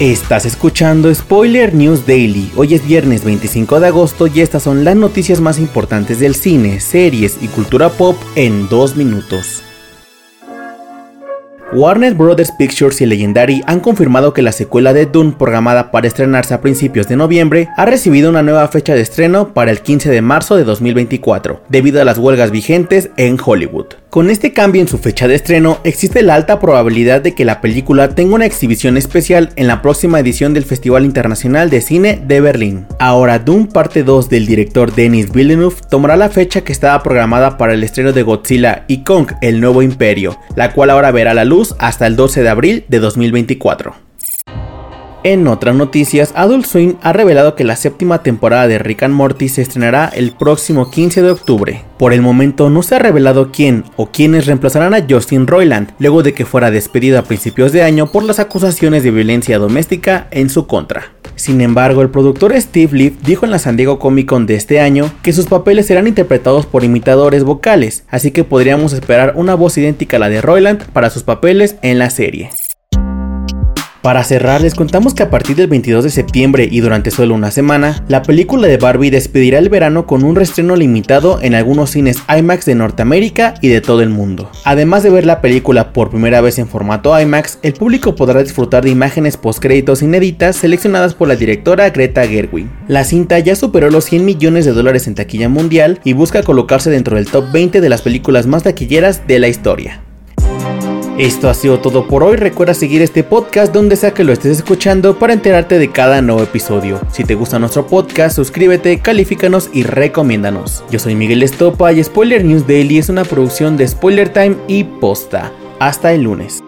Estás escuchando Spoiler News Daily. Hoy es viernes 25 de agosto y estas son las noticias más importantes del cine, series y cultura pop en dos minutos. Warner Bros. Pictures y Legendary han confirmado que la secuela de Dune, programada para estrenarse a principios de noviembre, ha recibido una nueva fecha de estreno para el 15 de marzo de 2024, debido a las huelgas vigentes en Hollywood. Con este cambio en su fecha de estreno, existe la alta probabilidad de que la película tenga una exhibición especial en la próxima edición del Festival Internacional de Cine de Berlín. Ahora, Dune parte 2 del director Denis Villeneuve tomará la fecha que estaba programada para el estreno de Godzilla y Kong, el nuevo imperio, la cual ahora verá la luz hasta el 12 de abril de 2024. En otras noticias, Adult Swim ha revelado que la séptima temporada de Rick and Morty se estrenará el próximo 15 de octubre. Por el momento no se ha revelado quién o quiénes reemplazarán a Justin Roiland, luego de que fuera despedido a principios de año por las acusaciones de violencia doméstica en su contra. Sin embargo, el productor Steve Leaf dijo en la San Diego Comic Con de este año que sus papeles serán interpretados por imitadores vocales, así que podríamos esperar una voz idéntica a la de Roiland para sus papeles en la serie. Para cerrar, les contamos que a partir del 22 de septiembre y durante solo una semana, la película de Barbie despedirá el verano con un restreno limitado en algunos cines IMAX de Norteamérica y de todo el mundo. Además de ver la película por primera vez en formato IMAX, el público podrá disfrutar de imágenes postcréditos inéditas seleccionadas por la directora Greta Gerwig. La cinta ya superó los 100 millones de dólares en taquilla mundial y busca colocarse dentro del top 20 de las películas más taquilleras de la historia. Esto ha sido todo por hoy. Recuerda seguir este podcast donde sea que lo estés escuchando para enterarte de cada nuevo episodio. Si te gusta nuestro podcast, suscríbete, califícanos y recomiéndanos. Yo soy Miguel Estopa y Spoiler News Daily es una producción de Spoiler Time y Posta. Hasta el lunes.